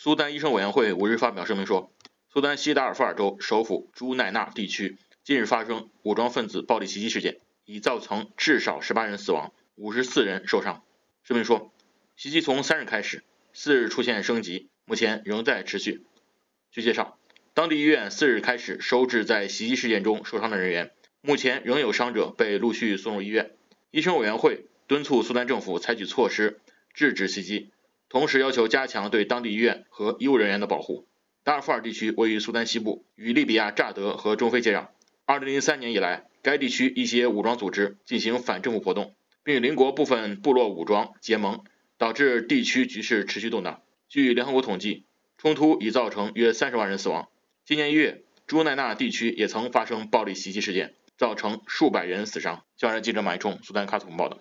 苏丹医生委员会五日发表声明说，苏丹西达尔富尔州首府朱奈纳地区近日发生武装分子暴力袭击事件，已造成至少十八人死亡，五十四人受伤。声明说，袭击从三日开始，四日出现升级，目前仍在持续。据介绍，当地医院四日开始收治在袭击事件中受伤的人员，目前仍有伤者被陆续送入医院。医生委员会敦促苏丹政府采取措施制止袭击。同时要求加强对当地医院和医务人员的保护。达尔富尔地区位于苏丹西部，与利比亚乍得和中非接壤。2003年以来，该地区一些武装组织进行反政府活动，并与邻国部分部落武装结盟，导致地区局势持续动荡。据联合国统计，冲突已造成约30万人死亡。今年一月，朱奈纳地区也曾发生暴力袭击事件，造成数百人死伤。校园记者马一冲，苏丹喀土报道。